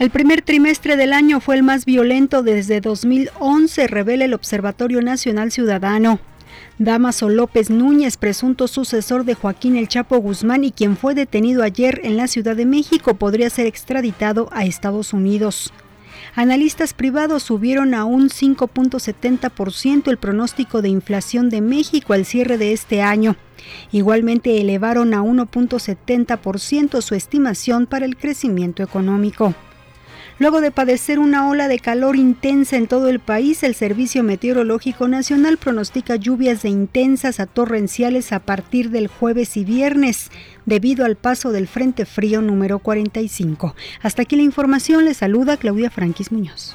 El primer trimestre del año fue el más violento desde 2011, revela el Observatorio Nacional Ciudadano. Damaso López Núñez, presunto sucesor de Joaquín El Chapo Guzmán y quien fue detenido ayer en la Ciudad de México, podría ser extraditado a Estados Unidos. Analistas privados subieron a un 5.70% el pronóstico de inflación de México al cierre de este año. Igualmente elevaron a 1.70% su estimación para el crecimiento económico. Luego de padecer una ola de calor intensa en todo el país, el Servicio Meteorológico Nacional pronostica lluvias de intensas a torrenciales a partir del jueves y viernes, debido al paso del Frente Frío número 45. Hasta aquí la información, le saluda Claudia Franquis Muñoz.